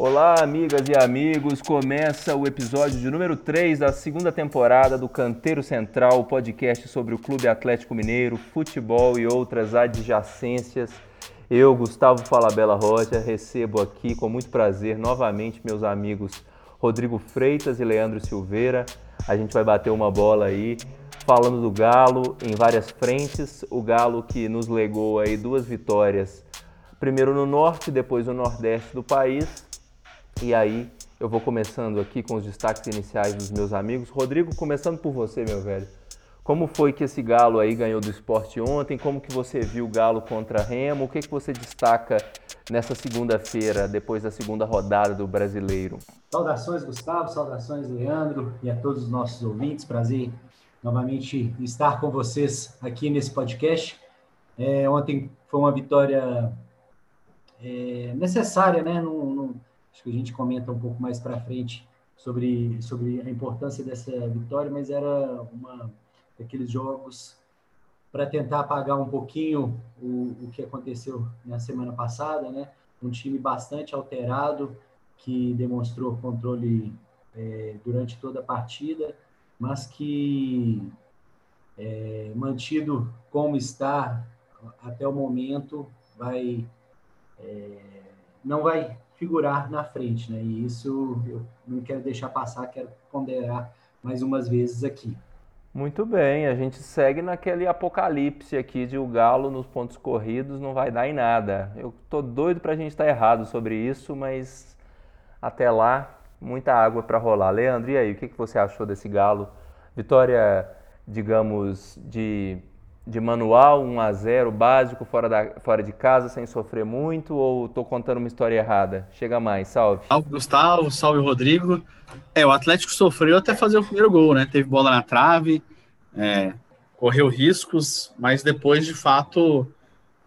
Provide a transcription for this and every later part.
Olá, amigas e amigos. Começa o episódio de número 3 da segunda temporada do Canteiro Central, podcast sobre o Clube Atlético Mineiro, futebol e outras adjacências. Eu, Gustavo Falabella Rocha, recebo aqui com muito prazer novamente meus amigos Rodrigo Freitas e Leandro Silveira. A gente vai bater uma bola aí falando do Galo em várias frentes. O Galo que nos legou aí duas vitórias, primeiro no norte, depois no nordeste do país e aí eu vou começando aqui com os destaques iniciais dos meus amigos. Rodrigo, começando por você, meu velho. Como foi que esse Galo aí ganhou do esporte ontem? Como que você viu o Galo contra Remo? O que, que você destaca nessa segunda-feira, depois da segunda rodada do Brasileiro? Saudações, Gustavo. Saudações, Leandro. E a todos os nossos ouvintes. Prazer novamente estar com vocês aqui nesse podcast. É, ontem foi uma vitória é, necessária, né? Acho que a gente comenta um pouco mais para frente sobre, sobre a importância dessa vitória, mas era uma daqueles jogos para tentar apagar um pouquinho o, o que aconteceu na semana passada, né? Um time bastante alterado que demonstrou controle é, durante toda a partida, mas que é, mantido como está até o momento vai é, não vai figurar na frente, né? E isso eu não quero deixar passar, quero ponderar mais umas vezes aqui. Muito bem, a gente segue naquele apocalipse aqui de o Galo nos pontos corridos não vai dar em nada. Eu tô doido para a gente estar tá errado sobre isso, mas até lá, muita água para rolar. Leandro, e aí, o que, que você achou desse Galo? Vitória, digamos, de de manual, 1 a 0 básico, fora, da, fora de casa, sem sofrer muito, ou estou contando uma história errada? Chega mais, salve. Salve, Gustavo, salve, Rodrigo. É, o Atlético sofreu até fazer o primeiro gol, né? Teve bola na trave, é, correu riscos, mas depois, de fato,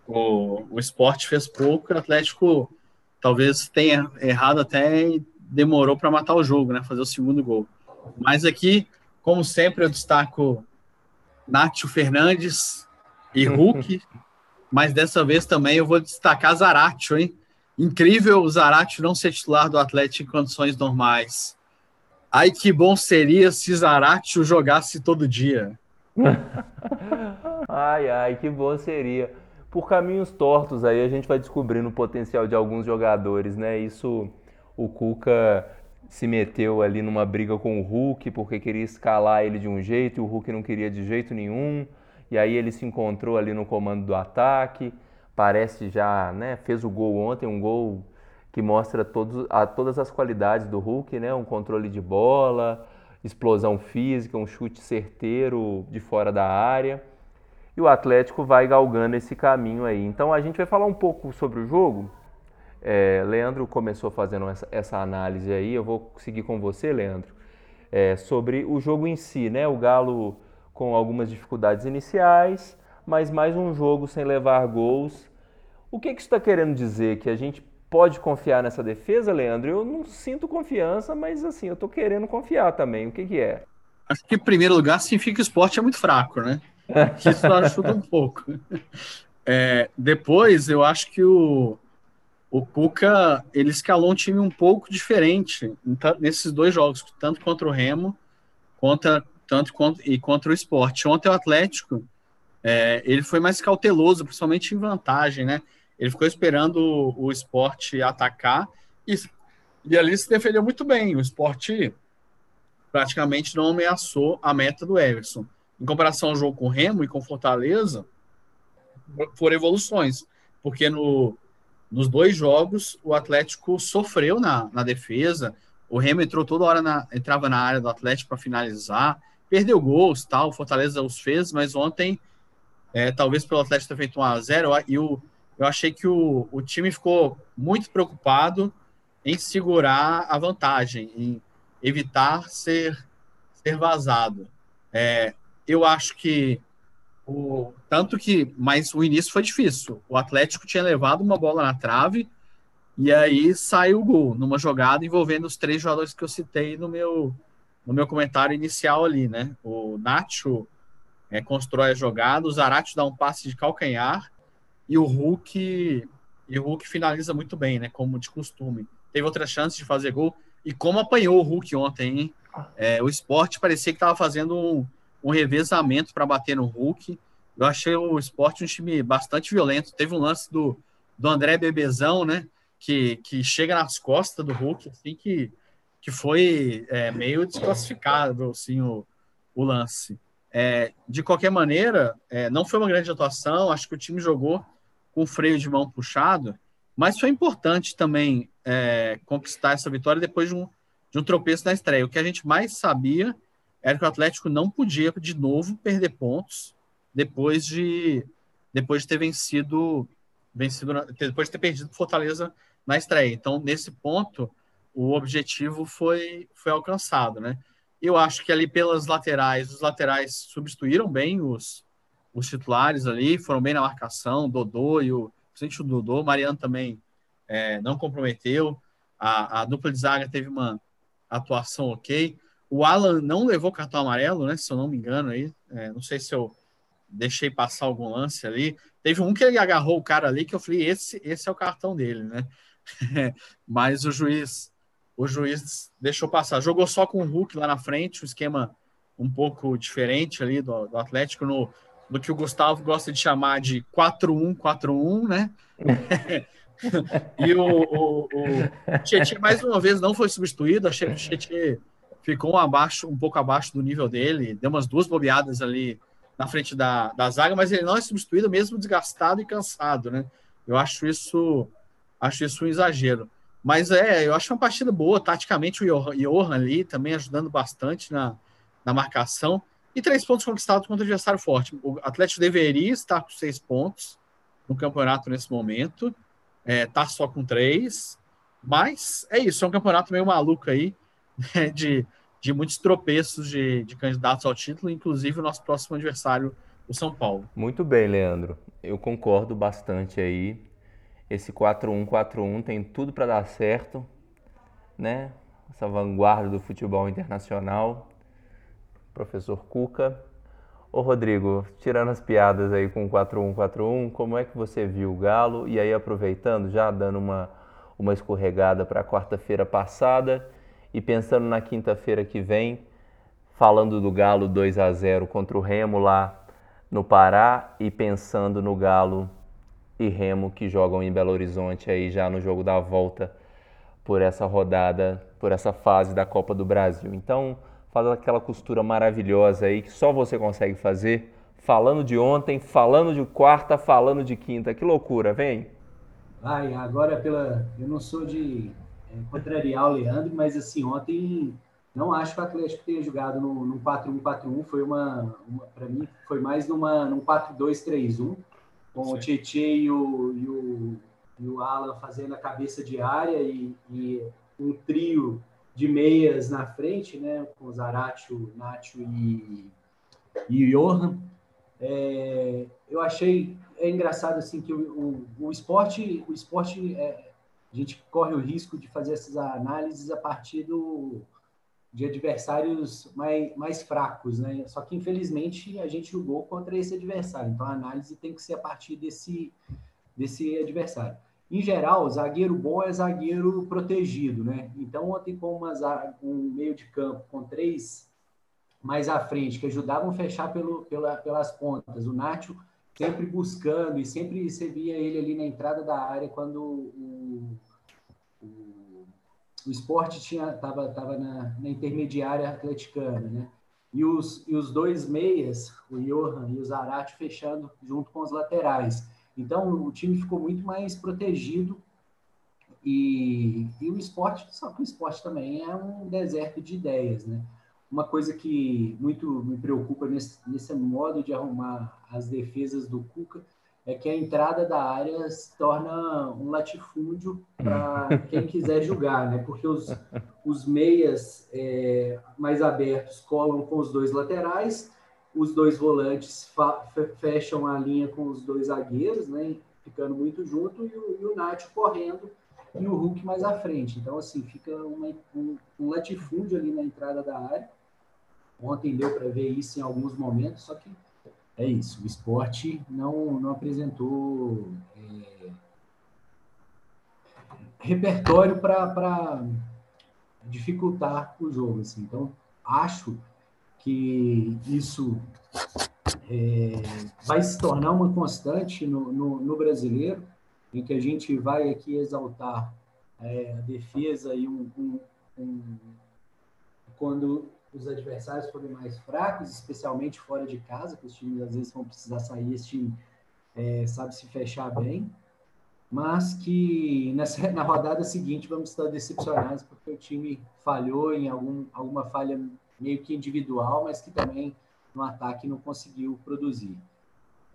o, o esporte fez pouco, o Atlético talvez tenha errado até e demorou para matar o jogo, né? Fazer o segundo gol. Mas aqui, como sempre, eu destaco Nátio Fernandes e Hulk, mas dessa vez também eu vou destacar Zaratio, hein? Incrível o Zaratio não ser titular do Atlético em condições normais. Ai, que bom seria se Zaratio jogasse todo dia. ai, ai, que bom seria. Por caminhos tortos aí a gente vai descobrindo o potencial de alguns jogadores, né? Isso o Cuca se meteu ali numa briga com o Hulk porque queria escalar ele de um jeito e o Hulk não queria de jeito nenhum. E aí ele se encontrou ali no comando do ataque. Parece já, né, fez o gol ontem, um gol que mostra todos, a, todas as qualidades do Hulk, né? Um controle de bola, explosão física, um chute certeiro de fora da área. E o Atlético vai galgando esse caminho aí. Então a gente vai falar um pouco sobre o jogo, é, Leandro começou fazendo essa, essa, análise aí, eu vou seguir com você, Leandro, é, sobre o jogo em si, né? O Galo com algumas dificuldades iniciais, mas mais um jogo sem levar gols. O que, que isso está querendo dizer? Que a gente pode confiar nessa defesa, Leandro? Eu não sinto confiança, mas assim, eu estou querendo confiar também. O que, que é? Acho que, em primeiro lugar, significa que o esporte é muito fraco, né? Isso ajuda um pouco. É, depois, eu acho que o, o Cuca ele escalou um time um pouco diferente nesses dois jogos, tanto contra o Remo contra, tanto contra, e contra o Esporte. Ontem o Atlético é, ele foi mais cauteloso, principalmente em vantagem, né? Ele ficou esperando o, o Esporte atacar e, e ali se defendeu muito bem. O Esporte praticamente não ameaçou a meta do Everson. Em comparação ao jogo com o Remo e com Fortaleza, foram evoluções, porque no nos dois jogos, o Atlético sofreu na, na defesa. O Remo entrou toda hora, na, entrava na área do Atlético para finalizar, perdeu gols, tal. O Fortaleza os fez, mas ontem, é, talvez pelo Atlético ter feito 1 a 0 e o, eu achei que o, o time ficou muito preocupado em segurar a vantagem, em evitar ser, ser vazado. É, eu acho que o, tanto que, mas o início foi difícil. O Atlético tinha levado uma bola na trave e aí saiu o gol numa jogada envolvendo os três jogadores que eu citei no meu, no meu comentário inicial ali, né? O Nacho é, constrói a jogada, o Zarate dá um passe de calcanhar e o Hulk e o Hulk finaliza muito bem, né? Como de costume. teve outras chances de fazer gol. E como apanhou o Hulk ontem, hein? É, o esporte parecia que estava fazendo um, um revezamento para bater no Hulk. Eu achei o esporte um time bastante violento. Teve um lance do, do André Bebezão, né? Que, que chega nas costas do Hulk, assim, que, que foi é, meio desclassificado, assim, o, o lance. É, de qualquer maneira, é, não foi uma grande atuação. Acho que o time jogou com freio de mão puxado, mas foi importante também é, conquistar essa vitória depois de um, de um tropeço na estreia. O que a gente mais sabia era que o Atlético não podia de novo perder pontos depois de depois de ter vencido vencido depois de ter perdido Fortaleza na estreia. Então, nesse ponto, o objetivo foi foi alcançado, né? Eu acho que ali pelas laterais, os laterais substituíram bem os os titulares ali, foram bem na marcação, Dodô e o principalmente o Dodô, Mariano também é, não comprometeu. A, a dupla de zaga teve uma atuação ok. O Alan não levou cartão amarelo, né? Se eu não me engano aí. É, não sei se eu deixei passar algum lance ali. Teve um que ele agarrou o cara ali que eu falei, esse, esse é o cartão dele, né? Mas o juiz, o juiz deixou passar. Jogou só com o Hulk lá na frente, um esquema um pouco diferente ali do, do Atlético no, no que o Gustavo gosta de chamar de 4-1-4-1, né? e o, o, o Tietchan, mais uma vez, não foi substituído. Achei que o Tietchan ficou abaixo, um pouco abaixo do nível dele, deu umas duas bobeadas ali na frente da, da zaga, mas ele não é substituído mesmo desgastado e cansado, né? Eu acho isso, acho isso um exagero. Mas é, eu acho uma partida boa, taticamente o Johan ali também ajudando bastante na, na marcação. E três pontos conquistados contra o adversário forte. O Atlético deveria estar com seis pontos no campeonato nesse momento. É, tá só com três. Mas é isso, é um campeonato meio maluco aí, né, de, de muitos tropeços de, de candidatos ao título, inclusive o nosso próximo adversário, o São Paulo. Muito bem, Leandro. Eu concordo bastante aí. Esse 4-1-4-1 tem tudo para dar certo, né? Essa vanguarda do futebol internacional. Professor Cuca. Ô Rodrigo, tirando as piadas aí com 4-1-4-1, como é que você viu o Galo? E aí, aproveitando, já dando uma, uma escorregada para quarta-feira passada e pensando na quinta-feira que vem, falando do Galo 2 a 0 contra o Remo lá no Pará e pensando no Galo e Remo que jogam em Belo Horizonte aí já no jogo da volta por essa rodada, por essa fase da Copa do Brasil. Então, faz aquela costura maravilhosa aí que só você consegue fazer, falando de ontem, falando de quarta, falando de quinta. Que loucura, vem. Vai, agora pela eu não sou de é, contrariar o Leandro, mas assim, ontem não acho que o Atlético tenha jogado num, num 4-1-4-1, foi uma, uma para mim, foi mais numa, num 4-2-3-1, com Sim. o Tietchan e o, e, o, e o Alan fazendo a cabeça de área e, e um trio de meias na frente, né, com Zaratio, Nacho e, e Johan. É, eu achei é engraçado assim que o, o, o esporte, o esporte é, a gente corre o risco de fazer essas análises a partir do, de adversários mais, mais fracos, né? Só que infelizmente a gente jogou contra esse adversário, então a análise tem que ser a partir desse, desse adversário. Em geral, zagueiro bom é zagueiro protegido, né? Então ontem com uma, um meio de campo com três mais à frente que ajudavam a fechar pelo, pela, pelas pontas, o Nacho sempre buscando e sempre você via ele ali na entrada da área quando o, o, o esporte tinha tava, tava na, na intermediária atleticana, né? E os, e os dois meias, o Johan e o Zarate, fechando junto com os laterais. Então, o time ficou muito mais protegido e, e o esporte, só que o esporte também é um deserto de ideias, né? uma coisa que muito me preocupa nesse, nesse modo de arrumar as defesas do Cuca é que a entrada da área se torna um latifúndio para quem quiser jogar, né? Porque os, os meias é, mais abertos colam com os dois laterais, os dois volantes fecham a linha com os dois zagueiros, né? Ficando muito junto e o, e o Nath correndo e o Hulk mais à frente. Então, assim, fica uma, um, um latifúndio ali na entrada da área Ontem deu para ver isso em alguns momentos, só que é isso. O esporte não, não apresentou é, repertório para dificultar o jogo. Assim. Então, acho que isso é, vai se tornar uma constante no, no, no, brasileiro, em que a gente vai aqui exaltar é, a defesa e um, um, um, quando os adversários forem mais fracos, especialmente fora de casa, que os times às vezes vão precisar sair, esse time é, sabe se fechar bem, mas que nessa, na rodada seguinte vamos estar decepcionados porque o time falhou em algum, alguma falha meio que individual, mas que também no ataque não conseguiu produzir.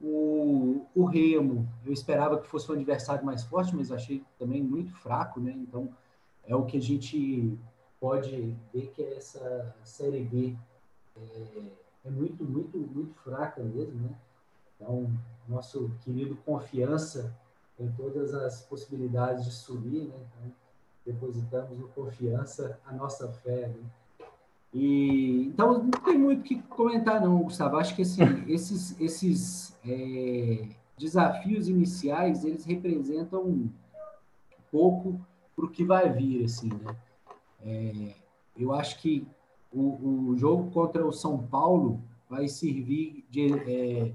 O, o Remo, eu esperava que fosse um adversário mais forte, mas achei também muito fraco, né? Então, é o que a gente pode ver que essa Série B é, é muito, muito, muito fraca mesmo, né? Então, nosso querido Confiança tem todas as possibilidades de subir, né? Então, depositamos no Confiança a nossa fé, né? E, então, não tem muito o que comentar, não, Gustavo. Acho que assim, esses, esses é, desafios iniciais, eles representam um pouco para o que vai vir, assim, né? É, eu acho que o, o, jogo contra o São Paulo vai servir de, é,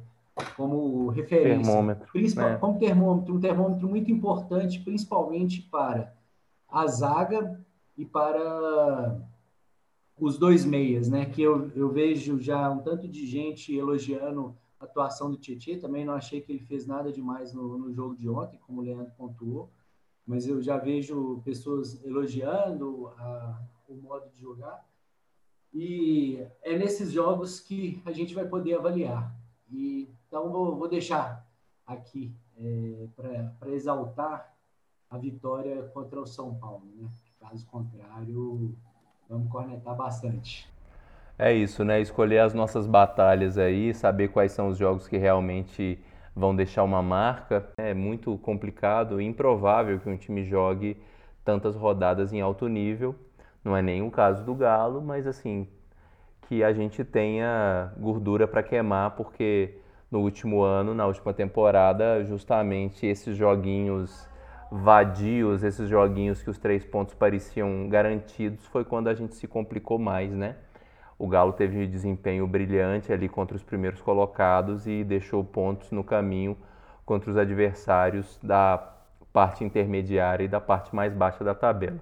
como referência, termômetro, principal, é. como termômetro, um termômetro muito importante, principalmente para a zaga e para os dois meias, né? Que eu, eu vejo já um tanto de gente elogiando a atuação do Tietchan, também não achei que ele fez nada demais no, no jogo de ontem, como o Leandro pontuou, mas eu já vejo pessoas elogiando a, o modo de jogar. E é nesses jogos que a gente vai poder avaliar. E, então, vou, vou deixar aqui é, para exaltar a vitória contra o São Paulo. Né? Caso contrário, vamos cornetar bastante. É isso, né? Escolher as nossas batalhas aí, saber quais são os jogos que realmente vão deixar uma marca. É muito complicado e improvável que um time jogue tantas rodadas em alto nível. Não é nem o caso do Galo, mas assim, que a gente tenha gordura para queimar, porque no último ano, na última temporada, justamente esses joguinhos vadios, esses joguinhos que os três pontos pareciam garantidos, foi quando a gente se complicou mais, né? O Galo teve um desempenho brilhante ali contra os primeiros colocados e deixou pontos no caminho contra os adversários da parte intermediária e da parte mais baixa da tabela.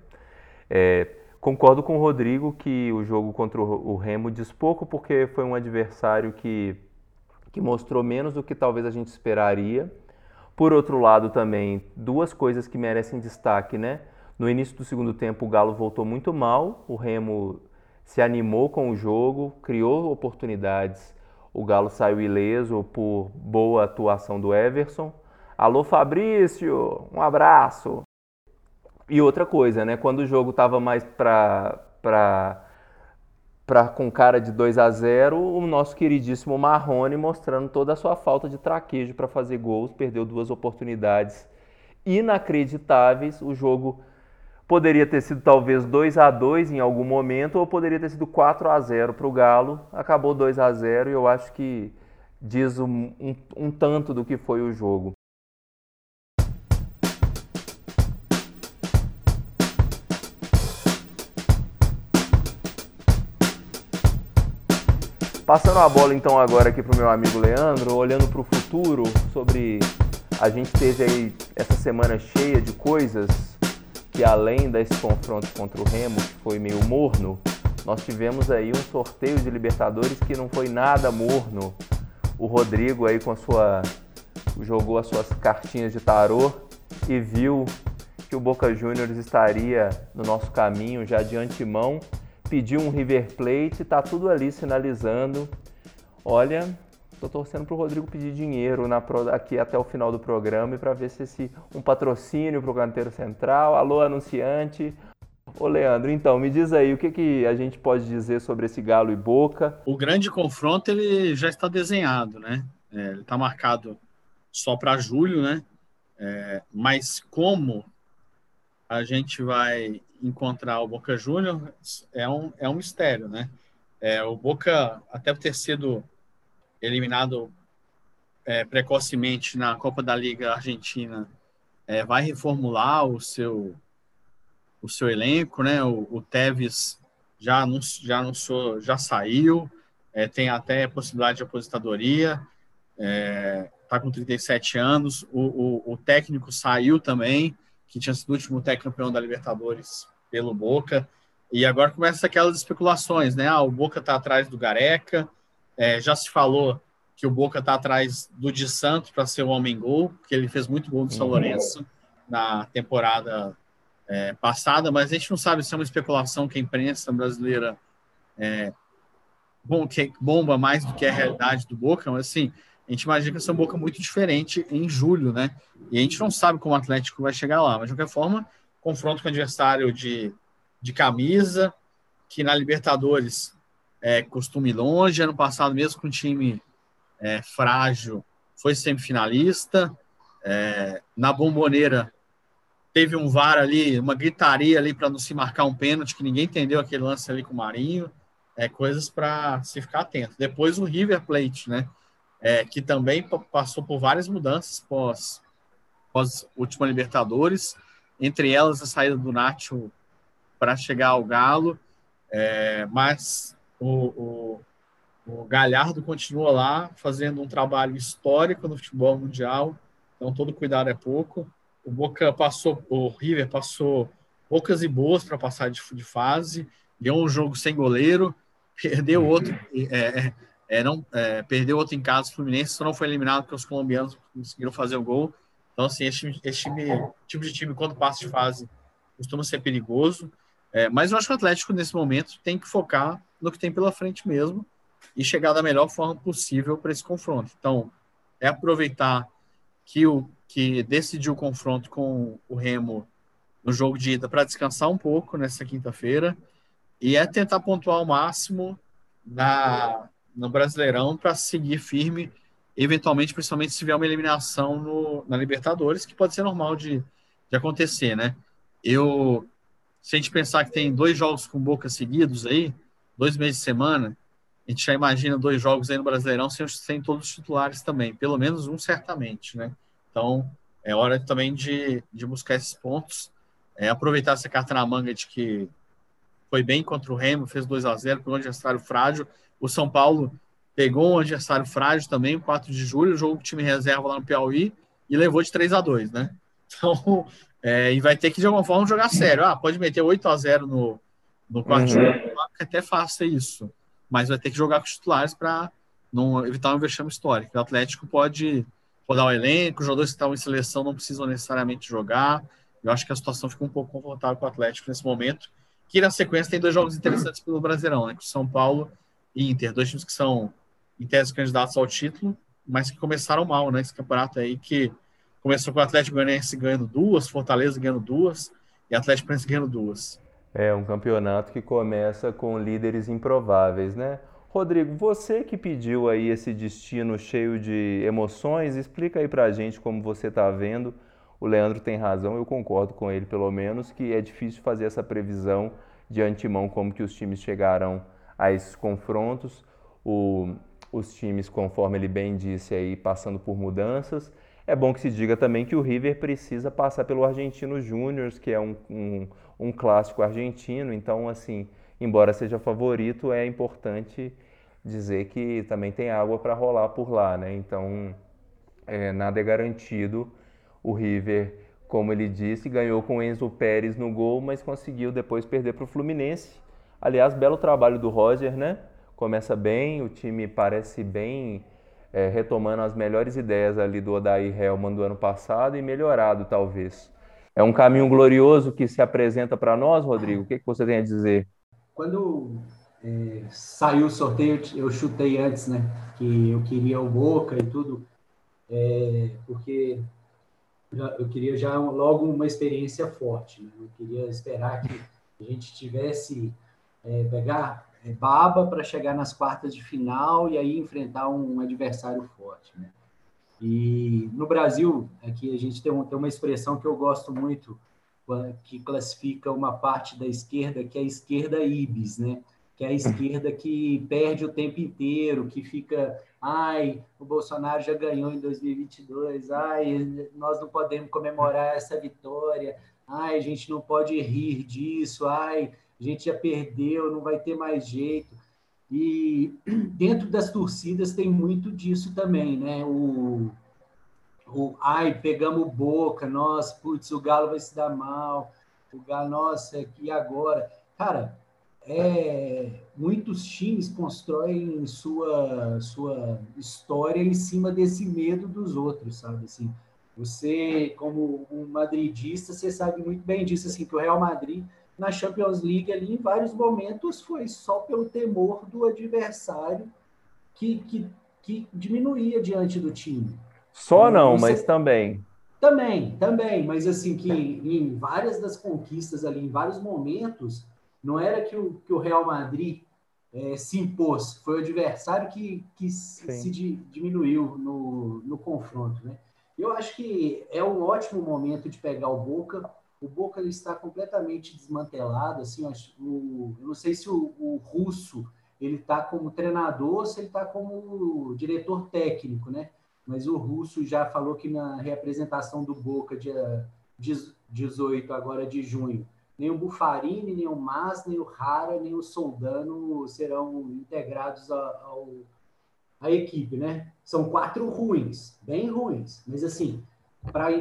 É, concordo com o Rodrigo que o jogo contra o Remo diz pouco porque foi um adversário que, que mostrou menos do que talvez a gente esperaria por outro lado, também, duas coisas que merecem destaque, né? No início do segundo tempo, o Galo voltou muito mal, o Remo se animou com o jogo, criou oportunidades. O Galo saiu ileso por boa atuação do Everson. Alô, Fabrício, um abraço. E outra coisa, né? Quando o jogo estava mais para pra, com cara de 2 a 0 o nosso queridíssimo Marrone mostrando toda a sua falta de traquejo para fazer gols, perdeu duas oportunidades inacreditáveis. O jogo poderia ter sido talvez 2 a 2 em algum momento ou poderia ter sido 4 a 0 para o Galo. Acabou 2 a 0 e eu acho que diz um, um, um tanto do que foi o jogo. Passando a bola então agora aqui para o meu amigo Leandro, olhando para o futuro, sobre a gente teve aí essa semana cheia de coisas que além desse confronto contra o Remo, que foi meio morno, nós tivemos aí um sorteio de Libertadores que não foi nada morno. O Rodrigo aí com a sua jogou as suas cartinhas de tarô e viu que o Boca Juniors estaria no nosso caminho já de antemão pediu um River Plate, tá tudo ali sinalizando. Olha, tô torcendo pro Rodrigo pedir dinheiro na, aqui até o final do programa e para ver se esse um patrocínio pro canteiro central. Alô, anunciante. Ô Leandro, então, me diz aí, o que, que a gente pode dizer sobre esse Galo e Boca? O grande confronto, ele já está desenhado, né? É, ele está marcado só para julho, né? É, mas como a gente vai encontrar o Boca Juniors é um, é um mistério, né? É, o Boca, até por ter sido eliminado é, precocemente na Copa da Liga Argentina, é, vai reformular o seu, o seu elenco, né? O, o Tevez já anunciou, já, anunciou, já saiu, é, tem até possibilidade de aposentadoria, está é, com 37 anos. O, o, o, técnico saiu também, que tinha sido o último técnico da Libertadores pelo Boca. E agora começam aquelas especulações, né? Ah, o Boca está atrás do Gareca, é, já se falou que o Boca está atrás do Di Santos para ser o homem-gol, porque ele fez muito gol do São uhum. Lourenço na temporada é, passada, mas a gente não sabe se é uma especulação que a imprensa brasileira é, bom, que bomba mais do que a realidade do Boca, mas assim, a gente imagina que essa é Boca muito diferente em julho, né? E a gente não sabe como o Atlético vai chegar lá, mas de qualquer forma, confronto com o adversário de, de camisa, que na Libertadores é, costuma ir longe, ano passado mesmo com um time é, frágil, foi semifinalista, é, na bomboneira teve um VAR ali, uma gritaria ali para não se marcar um pênalti, que ninguém entendeu aquele lance ali com o Marinho. É, coisas para se ficar atento. Depois o River Plate, né? É, que também passou por várias mudanças pós, pós última Libertadores, entre elas a saída do Nacho para chegar ao Galo, é, mas o, o, o Galhardo continua lá fazendo um trabalho histórico no futebol mundial, então todo cuidado é pouco. O Boca passou, o River passou poucas e boas para passar de, de, fase, ganhou um jogo sem goleiro, perdeu outro, é, é, é não, é, perdeu outro em casa, o Fluminense só não foi eliminado porque os colombianos conseguiram fazer o gol. Então, assim, esse, esse time, tipo de time, quando passa de fase, costuma ser perigoso. É, mas eu acho que o Atlético, nesse momento, tem que focar no que tem pela frente mesmo e chegar da melhor forma possível para esse confronto. Então, é aproveitar que o que decidiu o confronto com o Remo no jogo de ida para descansar um pouco nessa quinta-feira e é tentar pontuar ao máximo na, no Brasileirão para seguir firme, eventualmente, principalmente se tiver uma eliminação no, na Libertadores, que pode ser normal de, de acontecer, né? Eu, se a gente pensar que tem dois jogos com Boca seguidos aí, dois meses de semana, a gente já imagina dois jogos aí no Brasileirão sem, sem todos os titulares também, pelo menos um certamente, né? Então, é hora também de, de buscar esses pontos, é, aproveitar essa carta na manga de que foi bem contra o Remo, fez 2 a 0 pegou um adversário frágil. O São Paulo pegou um adversário frágil também, 4 de julho, jogo time reserva lá no Piauí, e levou de 3 a 2 né? Então, é, e vai ter que de alguma forma jogar sério. Ah, pode meter 8 a 0 no, no quarto uhum. jogo, que até faça isso, mas vai ter que jogar com os titulares para não evitar um vexame histórico. O Atlético pode rodar o elenco, os jogadores que estavam em seleção não precisam necessariamente jogar. Eu acho que a situação fica um pouco confortável para o Atlético nesse momento, que na sequência tem dois jogos interessantes pelo Brasileirão, né? Com São Paulo e Inter, dois times que são, em tese, candidatos ao título, mas que começaram mal, né? Esse campeonato aí que começou com o Atlético Goianiense ganhando duas, Fortaleza ganhando duas e Atlético Paranaense ganhando duas. É um campeonato que começa com líderes improváveis, né? Rodrigo, você que pediu aí esse destino cheio de emoções, explica aí pra gente como você está vendo. O Leandro tem razão, eu concordo com ele pelo menos, que é difícil fazer essa previsão de antemão como que os times chegarão a esses confrontos. O, os times, conforme ele bem disse aí, passando por mudanças. É bom que se diga também que o River precisa passar pelo Argentino Júnior, que é um, um, um clássico argentino, então assim embora seja favorito, é importante dizer que também tem água para rolar por lá, né? Então, é, nada é garantido. O River, como ele disse, ganhou com Enzo Pérez no gol, mas conseguiu depois perder para o Fluminense. Aliás, belo trabalho do Roger, né? Começa bem, o time parece bem é, retomando as melhores ideias ali do Odair Helman do ano passado e melhorado, talvez. É um caminho glorioso que se apresenta para nós, Rodrigo. O que, que você tem a dizer? Quando é, saiu o sorteio, eu chutei antes, né? Que eu queria o Boca e tudo, é, porque eu queria já logo uma experiência forte. Né? Eu queria esperar que a gente tivesse é, pegar baba para chegar nas quartas de final e aí enfrentar um adversário forte. Né? E no Brasil, aqui a gente tem, tem uma expressão que eu gosto muito, que classifica uma parte da esquerda, que é a esquerda ibis, né? que é a esquerda que perde o tempo inteiro, que fica, ai, o Bolsonaro já ganhou em 2022, ai, nós não podemos comemorar essa vitória, ai, a gente não pode rir disso, ai, a gente já perdeu, não vai ter mais jeito. E dentro das torcidas tem muito disso também, né? O, o ai, pegamos boca, nós, putz, o Galo vai se dar mal, o Galo, nossa, e agora? Cara, é, muitos times constroem sua, sua história em cima desse medo dos outros, sabe? Assim, você, como um madridista, você sabe muito bem disso, assim, que o Real Madrid na Champions League ali, em vários momentos, foi só pelo temor do adversário que, que, que diminuía diante do time. Só não, mas também. Também, também, mas assim, que em várias das conquistas ali, em vários momentos, não era que o, que o Real Madrid é, se impôs, foi o adversário que, que se diminuiu no, no confronto, né? Eu acho que é um ótimo momento de pegar o Boca, o Boca está completamente desmantelado. Assim, o, eu não sei se o, o russo ele está como treinador ou se ele está como diretor técnico, né? Mas o russo já falou que na reapresentação do Boca, dia 18 agora de junho, nem o Bufarini, nem o Mas, nem o Rara, nem o Soldano serão integrados ao, à equipe, né? São quatro ruins, bem ruins, mas assim, para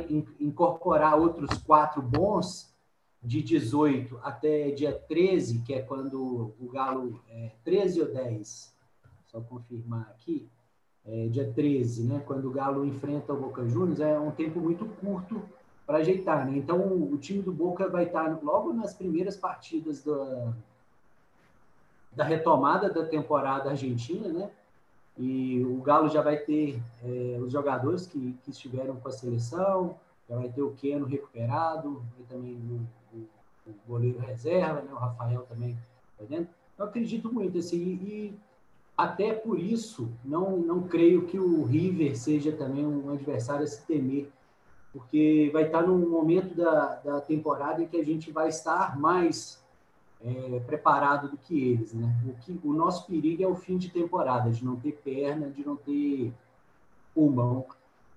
incorporar outros quatro bons, de 18 até dia 13, que é quando o Galo, é, 13 ou 10, só confirmar aqui, é, dia 13, né, quando o Galo enfrenta o Boca Juniors, é um tempo muito curto para ajeitar. Né? Então, o time do Boca vai estar logo nas primeiras partidas da, da retomada da temporada argentina, né? E o Galo já vai ter é, os jogadores que, que estiveram com a seleção, já vai ter o Keno recuperado, vai também o, o, o, goleiro reserva, né? o Rafael também tá dentro. Eu acredito muito assim, e até por isso não, não creio que o River seja também um adversário a se temer, porque vai estar num momento da, da temporada em que a gente vai estar mais é, preparado do que eles, né? O, que, o nosso perigo é o fim de temporada, de não ter perna, de não ter pulmão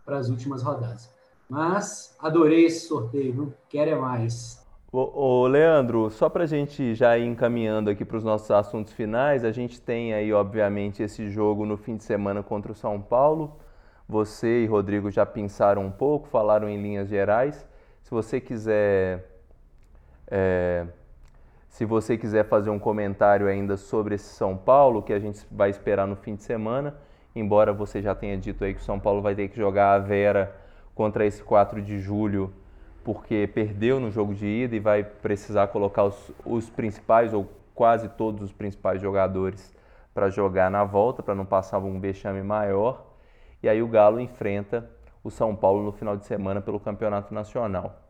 para as últimas rodadas. Mas adorei esse sorteio, viu? quero é mais. Ô, ô Leandro, só para a gente já ir encaminhando aqui para os nossos assuntos finais, a gente tem aí, obviamente, esse jogo no fim de semana contra o São Paulo. Você e Rodrigo já pensaram um pouco, falaram em linhas gerais. Se você quiser é, se você quiser fazer um comentário ainda sobre esse São Paulo, que a gente vai esperar no fim de semana, embora você já tenha dito aí que o São Paulo vai ter que jogar a Vera contra esse 4 de julho, porque perdeu no jogo de ida e vai precisar colocar os, os principais ou quase todos os principais jogadores para jogar na volta, para não passar um vexame maior. E aí o Galo enfrenta o São Paulo no final de semana pelo Campeonato Nacional.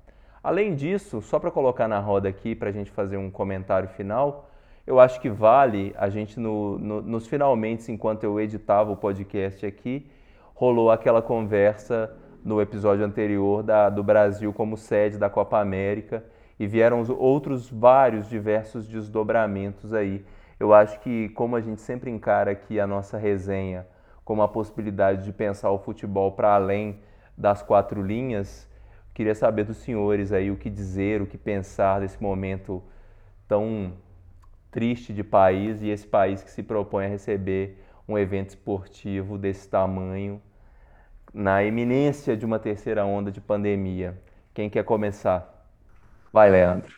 Além disso, só para colocar na roda aqui, para a gente fazer um comentário final, eu acho que vale a gente, no, no, nos finalmente, enquanto eu editava o podcast aqui, rolou aquela conversa no episódio anterior da, do Brasil como sede da Copa América e vieram outros vários diversos desdobramentos aí. Eu acho que, como a gente sempre encara aqui a nossa resenha como a possibilidade de pensar o futebol para além das quatro linhas, Queria saber dos senhores aí o que dizer, o que pensar desse momento tão triste de país e esse país que se propõe a receber um evento esportivo desse tamanho na iminência de uma terceira onda de pandemia. Quem quer começar? Vai, Leandro.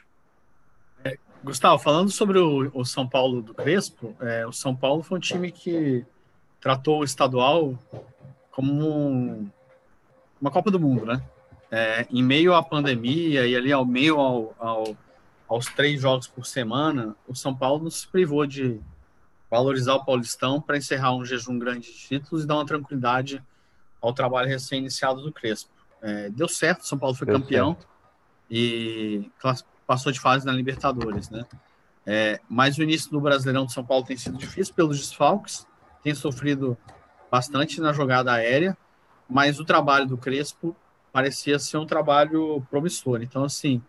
É, Gustavo, falando sobre o, o, São Paulo do Crespo, é, o São Paulo foi um time que tratou o estadual como um, uma Copa do Mundo, né? É, em meio à pandemia e ali ao meio ao, ao, aos três jogos por semana, o São Paulo se privou de valorizar o Paulistão para encerrar um jejum grande de títulos e dar uma tranquilidade ao trabalho recém-iniciado do Crespo. É, deu certo, São Paulo foi deu campeão certo. e passou de fase na Libertadores, né? É, mas o início do Brasileirão de São Paulo tem sido difícil pelos desfalques, tem sofrido bastante na jogada aérea, mas o trabalho do Crespo parecia ser um trabalho promissor. Então, assim,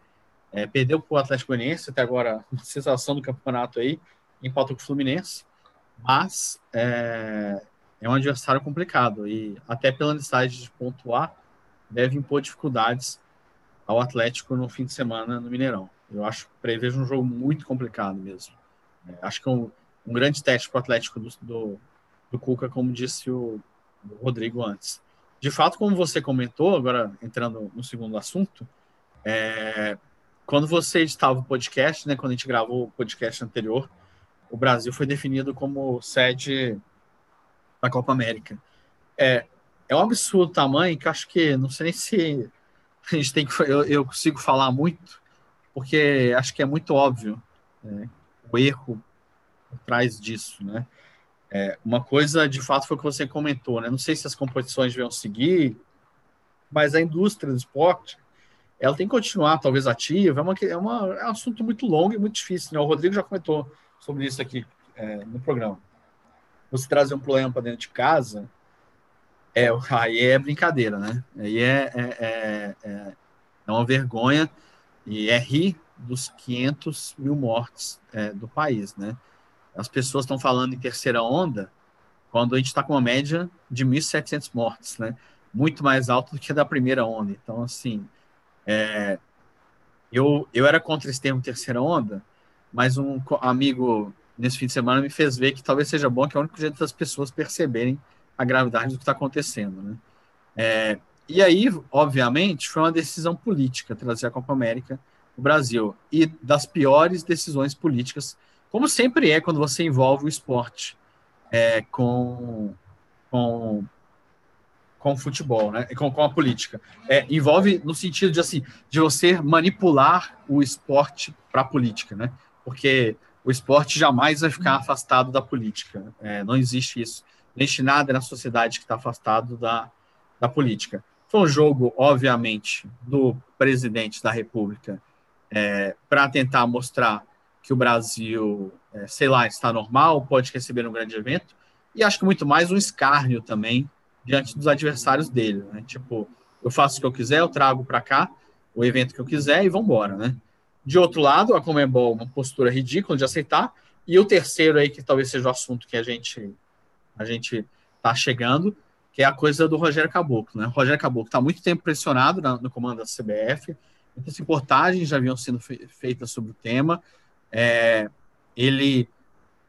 é, perdeu para o Atlético Goianiense, até agora, sensação do campeonato aí, empatou com o Fluminense, mas é, é um adversário complicado e até pela necessidade de pontuar, deve impor dificuldades ao Atlético no fim de semana no Mineirão. Eu acho prevejo um jogo muito complicado mesmo. É, acho que é um, um grande teste para o Atlético do, do, do, Cuca, como disse o, o, Rodrigo antes. De fato, como você comentou, agora entrando no segundo assunto, é, quando você estava o podcast, né, quando a gente gravou o podcast anterior, o Brasil foi definido como sede da Copa América. É, é um absurdo tamanho que acho que não sei nem se a gente tem que eu, eu consigo falar muito, porque acho que é muito óbvio né, o erro por trás disso, né? É, uma coisa, de fato, foi o que você comentou, né? Não sei se as competições vão seguir, mas a indústria do esporte, ela tem que continuar, talvez, ativa. É, uma, é, uma, é um assunto muito longo e muito difícil, né? O Rodrigo já comentou sobre isso aqui é, no programa. Você trazer um problema para dentro de casa, é, aí é brincadeira, né? Aí é, é, é, é, é uma vergonha e é rir dos 500 mil mortes é, do país, né? As pessoas estão falando em terceira onda quando a gente está com uma média de 1.700 mortes, né? Muito mais alto do que a da primeira onda. Então, assim, é, eu, eu era contra esse termo terceira onda, mas um amigo nesse fim de semana me fez ver que talvez seja bom, que é o único jeito das pessoas perceberem a gravidade do que está acontecendo, né? É, e aí, obviamente, foi uma decisão política trazer a Copa América no Brasil e das piores decisões políticas, como sempre é quando você envolve o esporte é, com, com com o futebol, né? Com, com a política. É, envolve no sentido de assim, de você manipular o esporte para a política, né? Porque o esporte jamais vai ficar afastado da política. É, não existe isso. Não existe nada na sociedade que está afastado da, da política. Foi um jogo, obviamente, do presidente da República é, para tentar mostrar que o Brasil, é, sei lá, está normal, pode receber um grande evento, e acho que muito mais um escárnio também diante dos adversários dele, né? Tipo, eu faço o que eu quiser, eu trago para cá o evento que eu quiser e vamos embora, né? De outro lado, a Comembol, uma postura ridícula de aceitar, e o terceiro aí, que talvez seja o assunto que a gente a gente tá chegando, que é a coisa do Rogério Caboclo, né? O Rogério Caboclo está muito tempo pressionado na, no comando da CBF, muitas reportagens já haviam sido feitas sobre o tema, é, ele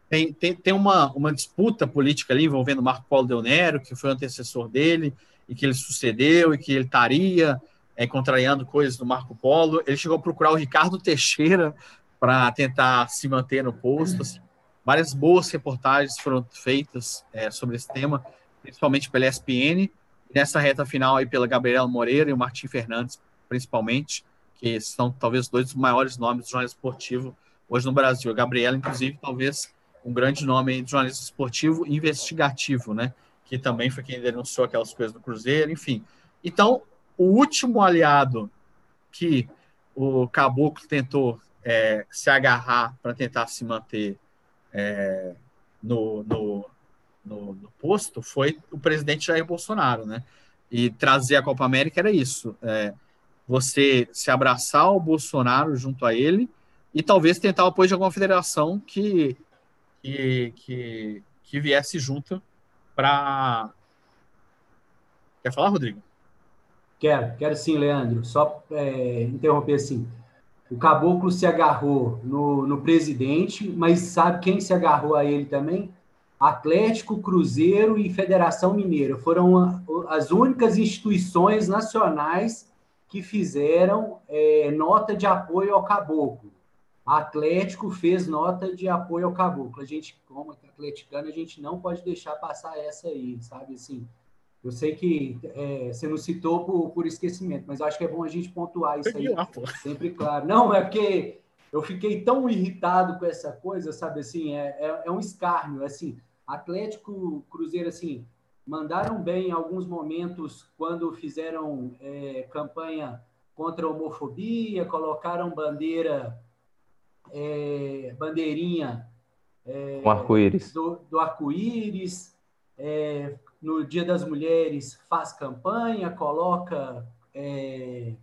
tem, tem, tem uma, uma disputa política ali envolvendo Marco Paulo Del Nero, que foi o antecessor dele, e que ele sucedeu, e que ele estaria é, contrariando coisas do Marco Polo. Ele chegou a procurar o Ricardo Teixeira para tentar se manter no posto. Assim. Várias boas reportagens foram feitas é, sobre esse tema, principalmente pela ESPN, nessa reta final aí pela Gabriela Moreira e o Martim Fernandes, principalmente, que são talvez dois dos maiores nomes do jornalismo esportivo hoje no Brasil. A Gabriela, inclusive, talvez um grande nome de jornalismo esportivo investigativo, né? Que também foi quem denunciou aquelas coisas do Cruzeiro, enfim. Então, o último aliado que o Caboclo tentou é, se agarrar para tentar se manter é, no, no, no, no, posto foi o presidente Jair Bolsonaro, né? E trazer a Copa América era isso: é, você se abraçar ao Bolsonaro junto a ele e talvez tentar o apoio de alguma federação que que, que, que viesse junto para. Quer falar, Rodrigo? Quero, quero sim, Leandro. Só é, interromper assim. O caboclo se agarrou no, no presidente, mas sabe quem se agarrou a ele também? Atlético, Cruzeiro e Federação Mineira. Foram as únicas instituições nacionais que fizeram é, nota de apoio ao caboclo. Atlético fez nota de apoio ao Caboclo. A gente, como atleticano, a gente não pode deixar passar essa aí, sabe? Assim, eu sei que é, você não citou por, por esquecimento, mas acho que é bom a gente pontuar isso aí. Lá, sempre claro. Não, é porque eu fiquei tão irritado com essa coisa, sabe? Assim, é, é, é um escárnio. Assim, Atlético, Cruzeiro, assim, mandaram bem em alguns momentos quando fizeram é, campanha contra a homofobia, colocaram bandeira é, bandeirinha é, arco-íris. do, do arco-íris, é, no Dia das Mulheres faz campanha, coloca é,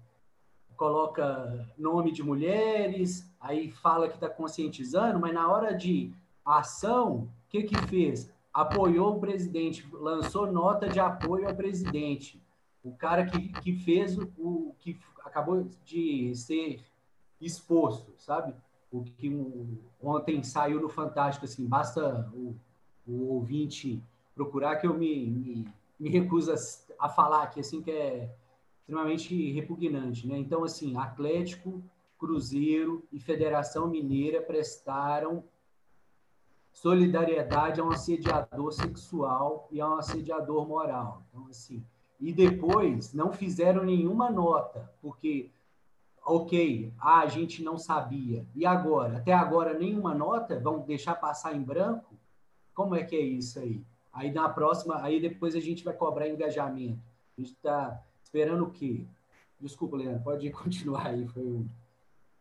coloca nome de mulheres, aí fala que está conscientizando, mas na hora de ação, o que que fez? Apoiou o presidente, lançou nota de apoio ao presidente. O cara que, que fez o, o que acabou de ser exposto, sabe? O que um, ontem saiu no Fantástico, assim, basta o, o ouvinte procurar que eu me, me, me recuso a, a falar aqui, assim, que é extremamente repugnante, né? Então, assim, Atlético, Cruzeiro e Federação Mineira prestaram solidariedade a um assediador sexual e a um assediador moral. Então, assim, e depois não fizeram nenhuma nota, porque, ok, ah, a gente não sabia. E agora? Até agora nenhuma nota? Vão deixar passar em branco? Como é que é isso aí? Aí na próxima, aí depois a gente vai cobrar engajamento. A gente está esperando o quê? Desculpa, Leandro, pode continuar aí. Foi um...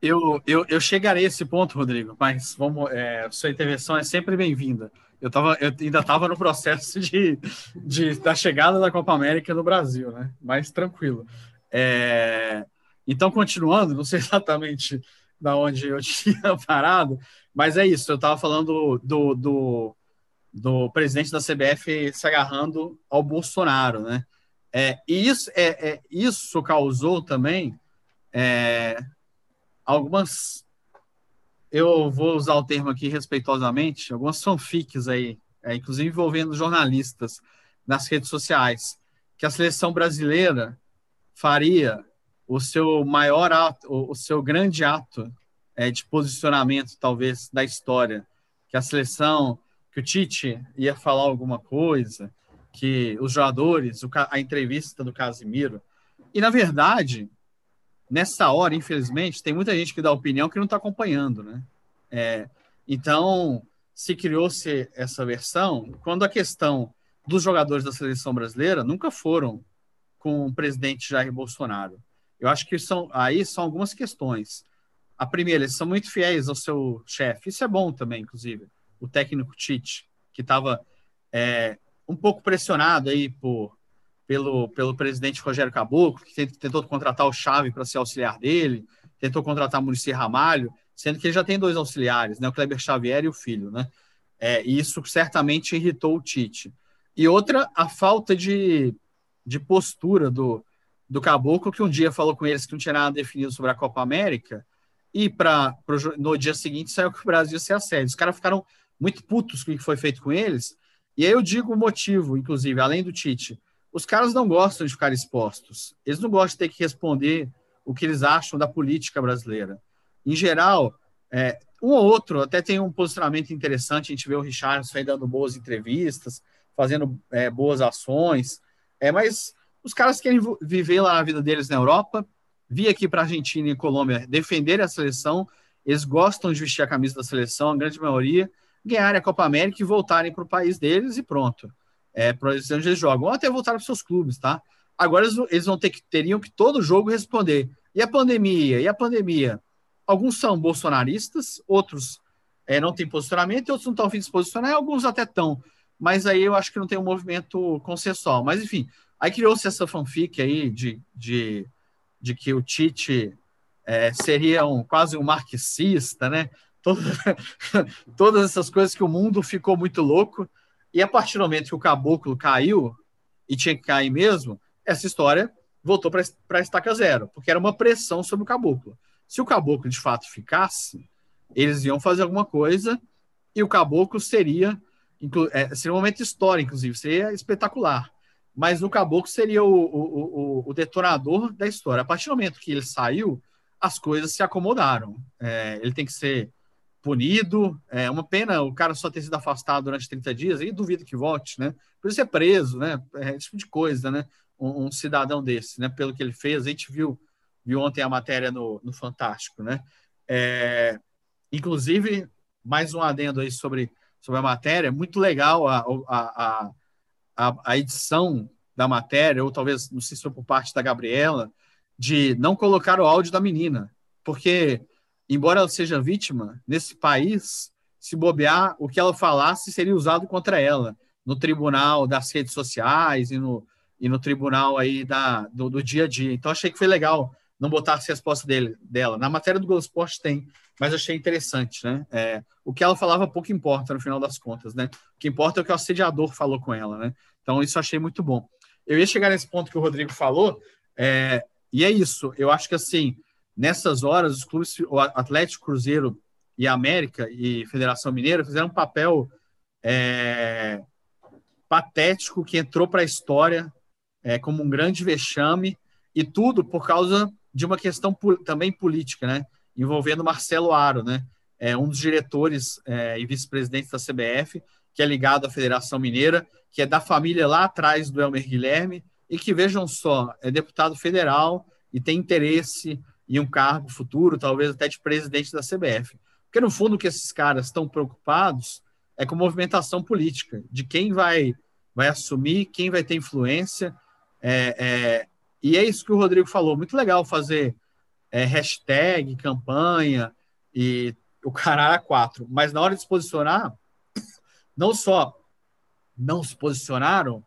eu, eu, eu chegarei a esse ponto, Rodrigo, mas vamos, é, sua intervenção é sempre bem-vinda. Eu, tava, eu ainda estava no processo de, de, da chegada da Copa América no Brasil, né? Mais tranquilo. É, então, continuando, não sei exatamente da onde eu tinha parado, mas é isso. Eu estava falando do, do, do presidente da CBF se agarrando ao Bolsonaro, né? É, e isso, é, é, isso causou também é, algumas. Eu vou usar o termo aqui respeitosamente, algumas fanfics aí, é, inclusive envolvendo jornalistas nas redes sociais, que a seleção brasileira faria o seu maior ato, o, seu grande ato é, de posicionamento, talvez, da história, que a seleção, que o Tite ia falar alguma coisa, que os jogadores, a entrevista do Casimiro. E, na verdade, nessa hora, infelizmente, tem muita gente que dá opinião que não está acompanhando, né? É, então, se criou-se essa versão quando a questão dos jogadores da seleção brasileira nunca foram com o presidente Jair Bolsonaro. Eu acho que são aí são algumas questões. A primeira, eles são muito fiéis ao seu chefe. Isso é bom também, inclusive. O técnico Tite, que estava é, um pouco pressionado aí por, pelo, pelo presidente Rogério Caboclo, que tentou contratar o Chave para ser auxiliar dele, tentou contratar Murici Ramalho, sendo que ele já tem dois auxiliares, né, o Kleber Xavier e o filho, né? É, e isso certamente irritou o Tite. E outra, a falta de, de postura do, do Caboclo, que um dia falou com eles que não tinha nada definido sobre a Copa América, e pra, pro, no dia seguinte saiu que o Brasil ia ser sede. Os caras ficaram muito putos com o que foi feito com eles, e aí eu digo o motivo, inclusive, além do Tite. Os caras não gostam de ficar expostos. Eles não gostam de ter que responder o que eles acham da política brasileira. Em geral, é, um ou outro até tem um posicionamento interessante. A gente vê o Richardson aí dando boas entrevistas, fazendo é, boas ações. É, mas os caras querem viver lá a vida deles na Europa, vir aqui para Argentina e Colômbia defender a seleção. Eles gostam de vestir a camisa da seleção, a grande maioria ganharem a Copa América e voltarem para o país deles e pronto. É, para onde eles jogam. Ou até voltar para seus clubes, tá? Agora eles, vão ter que, teriam que todo jogo responder. E a pandemia? E a pandemia? Alguns são bolsonaristas, outros é, não têm posicionamento, outros não estão afim de se posicionar, alguns até estão. Mas aí eu acho que não tem um movimento consensual. Mas enfim, aí criou-se essa fanfic aí de, de, de que o Tite é, seria um, quase um marxista, né? todas essas coisas que o mundo ficou muito louco. E a partir do momento que o caboclo caiu, e tinha que cair mesmo, essa história voltou para a estaca zero, porque era uma pressão sobre o caboclo. Se o caboclo de fato ficasse, eles iam fazer alguma coisa e o caboclo seria, é, seria um momento histórico, inclusive, seria espetacular. Mas o caboclo seria o, o, o, o detonador da história. A partir do momento que ele saiu, as coisas se acomodaram. É, ele tem que ser punido. É uma pena o cara só ter sido afastado durante 30 dias, e duvido que volte, né? Por ser preso, né? É esse tipo de coisa, né? Um, um, cidadão desse, né? Pelo que ele fez, a gente viu, viu ontem a matéria no, no Fantástico, né? É, inclusive, mais um adendo aí sobre, sobre a matéria, muito legal a, a, a, a edição da matéria, ou talvez, não sei se foi por parte da Gabriela, de não colocar o áudio da menina, porque embora ela seja vítima, nesse país, se bobear, o que ela falasse seria usado contra ela no tribunal das redes sociais e no, e no tribunal aí da, do, do dia a dia. Então, achei que foi legal não botasse a resposta dele, dela. Na matéria do Globo Esporte tem, mas achei interessante, né? É, o que ela falava pouco importa no final das contas, né? O que importa é o que o assediador falou com ela, né? Então isso achei muito bom. Eu ia chegar nesse ponto que o Rodrigo falou, é, e é isso. Eu acho que assim, nessas horas, os clubes, o Atlético Cruzeiro e América e Federação Mineira fizeram um papel é, patético que entrou para a história é, como um grande vexame e tudo por causa de uma questão também política, né? Envolvendo Marcelo Aro, né? É um dos diretores é, e vice-presidentes da CBF, que é ligado à Federação Mineira, que é da família lá atrás do Elmer Guilherme, e que, vejam só, é deputado federal e tem interesse em um cargo futuro, talvez até de presidente da CBF. Porque, no fundo, o que esses caras estão preocupados é com movimentação política, de quem vai, vai assumir, quem vai ter influência. É, é, e é isso que o Rodrigo falou. Muito legal fazer é, hashtag, campanha e o caralho a quatro. Mas na hora de se posicionar, não só não se posicionaram,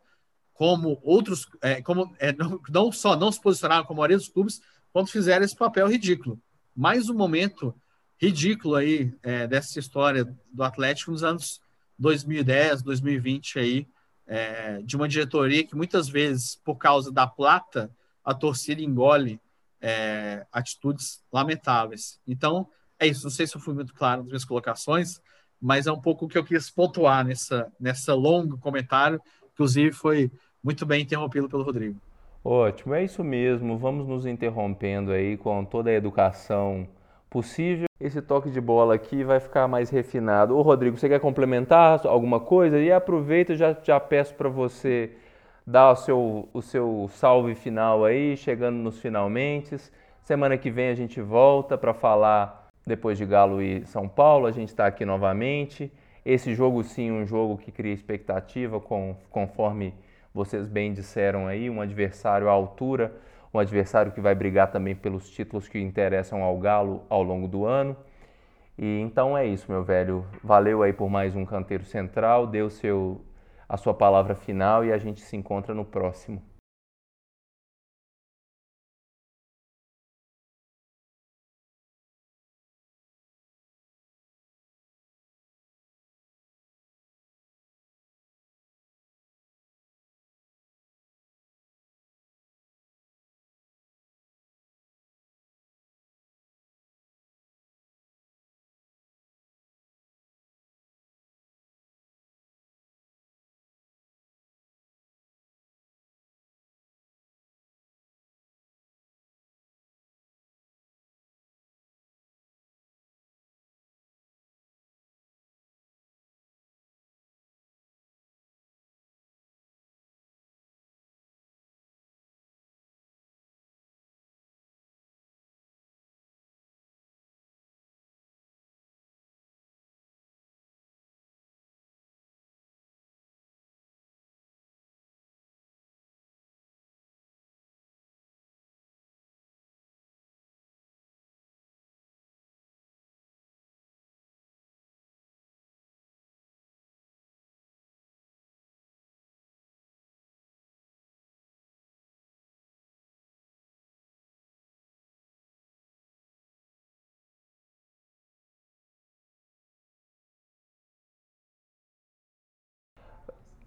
como outros, é, como é, não, não, só não se posicionaram como a maioria dos clubes, quanto fizeram esse papel ridículo. Mais um momento ridículo aí é, dessa história do Atlético nos anos 2010, 2020 aí, é, de uma diretoria que muitas vezes, por causa da plata, a torcida engole é, atitudes lamentáveis. Então, é isso. Não sei se eu fui muito claro nas minhas colocações, mas é um pouco o que eu quis pontuar nessa, nessa longo comentário, inclusive foi muito bem interrompido pelo Rodrigo. Ótimo, é isso mesmo. Vamos nos interrompendo aí com toda a educação possível. Esse toque de bola aqui vai ficar mais refinado. Ô Rodrigo, você quer complementar alguma coisa? E aproveita, já, já peço para você dar o seu, o seu salve final aí, chegando nos finalmente. Semana que vem a gente volta para falar depois de Galo e São Paulo. A gente está aqui novamente. Esse jogo sim, um jogo que cria expectativa, com, conforme vocês bem disseram aí, um adversário à altura um adversário que vai brigar também pelos títulos que interessam ao Galo ao longo do ano. E então é isso, meu velho. Valeu aí por mais um canteiro central, deu seu a sua palavra final e a gente se encontra no próximo.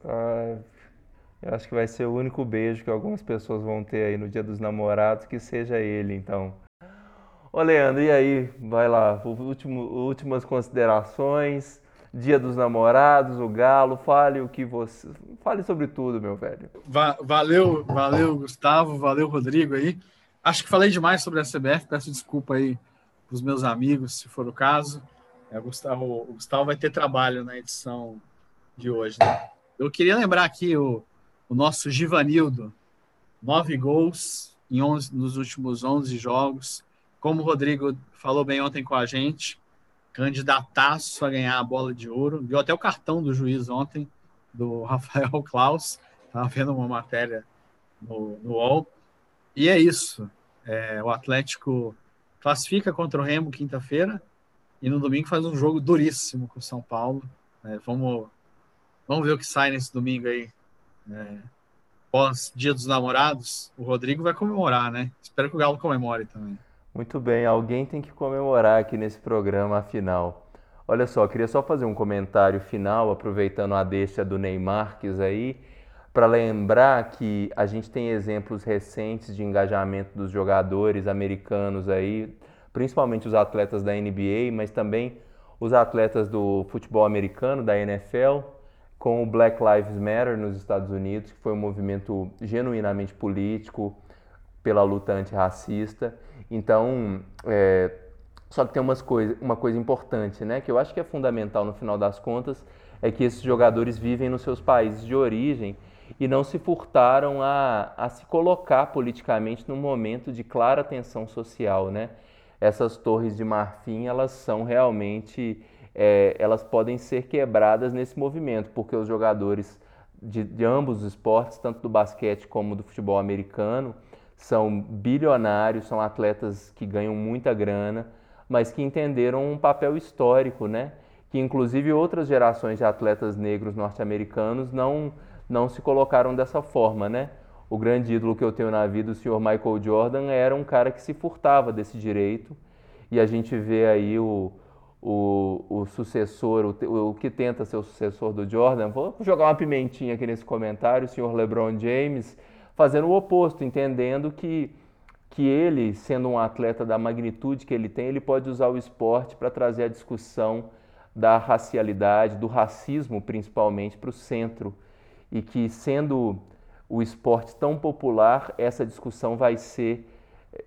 Ah, eu acho que vai ser o único beijo que algumas pessoas vão ter aí no Dia dos Namorados, que seja ele, então. Ô Leandro, e aí? Vai lá, último, últimas considerações. Dia dos Namorados, o Galo, fale o que você. Fale sobre tudo, meu velho. valeu, valeu, Gustavo, valeu, Rodrigo aí. Acho que falei demais sobre a CBF, peço desculpa aí para os meus amigos, se for o caso. É, Gustavo, o Gustavo vai ter trabalho na edição de hoje, né? Eu queria lembrar aqui o, o nosso Givanildo, nove gols em 11, nos últimos 11 jogos. Como o Rodrigo falou bem ontem com a gente, candidataço a ganhar a bola de ouro. Deu até o cartão do juiz ontem, do Rafael Klaus. Estava vendo uma matéria no, no UOL. E é isso. É, o Atlético classifica contra o Remo quinta-feira e no domingo faz um jogo duríssimo com o São Paulo. É, vamos Vamos ver o que sai nesse domingo aí. É, pós Dia dos Namorados, o Rodrigo vai comemorar, né? Espero que o Galo comemore também. Muito bem, alguém tem que comemorar aqui nesse programa, afinal. Olha só, queria só fazer um comentário final, aproveitando a deixa do Neymar aí, para lembrar que a gente tem exemplos recentes de engajamento dos jogadores americanos aí, principalmente os atletas da NBA, mas também os atletas do futebol americano, da NFL, com o Black Lives Matter nos Estados Unidos, que foi um movimento genuinamente político pela luta antirracista. Então, é, só que tem umas coisa, uma coisa importante, né, que eu acho que é fundamental no final das contas, é que esses jogadores vivem nos seus países de origem e não se furtaram a, a se colocar politicamente num momento de clara tensão social, né? essas torres de marfim elas são realmente é, elas podem ser quebradas nesse movimento porque os jogadores de, de, ambos os esportes tanto do basquete como do futebol americano são bilionários são atletas que ganham muita grana mas que entenderam um papel histórico né que inclusive outras gerações de atletas negros norte-americanos não não se colocaram dessa forma né o grande ídolo que eu tenho na vida, o senhor Michael Jordan, era um cara que se furtava desse direito. E a gente vê aí o, o, o sucessor, o, o, que tenta ser o sucessor do Jordan, vou jogar uma pimentinha aqui nesse comentário, o senhor LeBron James, fazendo o oposto, entendendo que, que ele, sendo um atleta da magnitude que ele tem, ele pode usar o esporte para trazer a discussão da racialidade, do racismo principalmente, para o centro. E que sendo o esporte tão popular, essa discussão vai ser,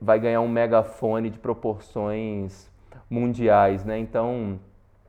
vai ganhar um megafone de proporções mundiais, né? Então,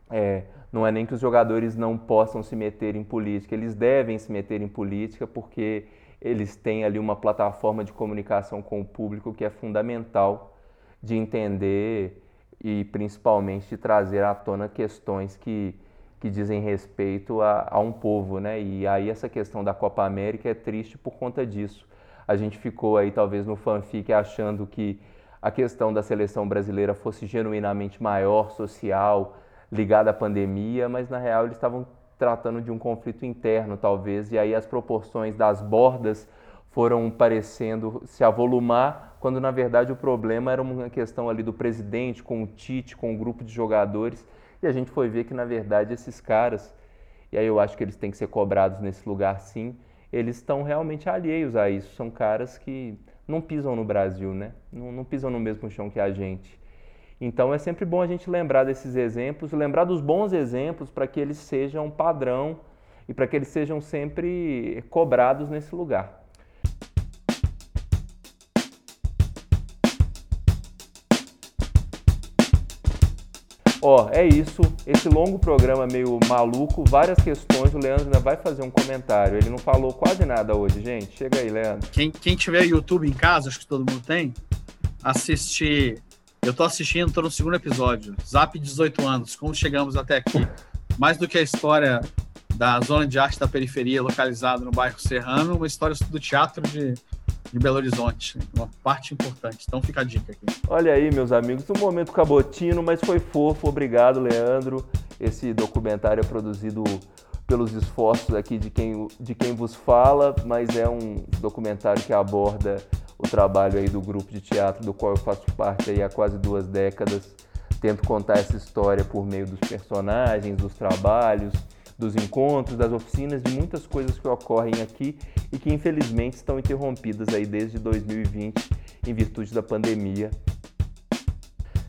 é, não é nem que os jogadores não possam se meter em política, eles devem se meter em política porque eles têm ali uma plataforma de comunicação com o público que é fundamental de entender e principalmente de trazer à tona questões que que dizem respeito a, a, um povo, né? E aí essa questão da Copa América é triste por conta disso. A gente ficou aí talvez no fanfic achando que a questão da seleção brasileira fosse genuinamente maior, social, ligada à pandemia, mas na real eles estavam tratando de um conflito interno, talvez, e aí as proporções das bordas foram parecendo se avolumar, quando na verdade o problema era uma questão ali do presidente com o Tite, com o grupo de jogadores e a gente foi ver que, na verdade, esses caras, e aí eu acho que eles têm que ser cobrados nesse lugar sim, eles estão realmente alheios a isso. São caras que não pisam no Brasil, né? Não, não pisam no mesmo chão que a gente. Então é sempre bom a gente lembrar desses exemplos, lembrar dos bons exemplos para que eles sejam padrão e para que eles sejam sempre cobrados nesse lugar. Ó, é isso. Esse longo programa meio maluco, várias questões. O Leandro ainda vai fazer um comentário. Ele não falou quase nada hoje, gente. Chega aí, Leandro. Quem, quem tiver YouTube em casa, acho que todo mundo tem, assistir. Eu tô assistindo, tô no segundo episódio. Zap 18 anos, como chegamos até aqui. Mais do que a história da zona de arte da periferia localizada no bairro Serrano, uma história do teatro de de Belo Horizonte. Uma parte importante. Então fica a dica aqui. Olha aí, meus amigos, um momento cabotino, mas foi fofo. Obrigado, Leandro. Esse documentário é produzido pelos esforços aqui de quem, de quem vos fala, mas é um documentário que aborda o trabalho aí do grupo de teatro do qual eu faço parte aí há quase duas décadas. Tento contar essa história por meio dos personagens, dos trabalhos, dos encontros, das oficinas, de muitas coisas que ocorrem aqui e que infelizmente estão interrompidas aí desde 2020 em virtude da pandemia.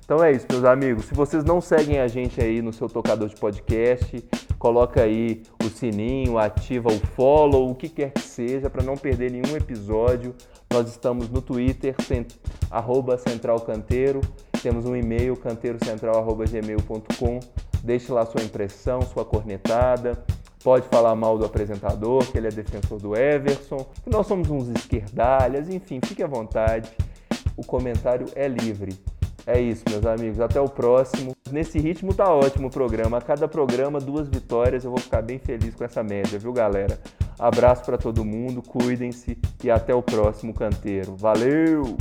Então é isso, meus amigos. Se vocês não seguem a gente aí no seu tocador de podcast, coloca aí o sininho, ativa o follow, o que quer que seja, para não perder nenhum episódio. Nós estamos no Twitter, cent... centralcanteiro, temos um e-mail, canteirocentral.gmail.com Deixe lá sua impressão, sua cornetada. Pode falar mal do apresentador, que ele é defensor do Everson, que nós somos uns esquerdalhas, enfim, fique à vontade. O comentário é livre. É isso, meus amigos. Até o próximo. Nesse ritmo tá ótimo o programa. A cada programa, duas vitórias. Eu vou ficar bem feliz com essa média, viu, galera? Abraço para todo mundo, cuidem-se e até o próximo canteiro. Valeu!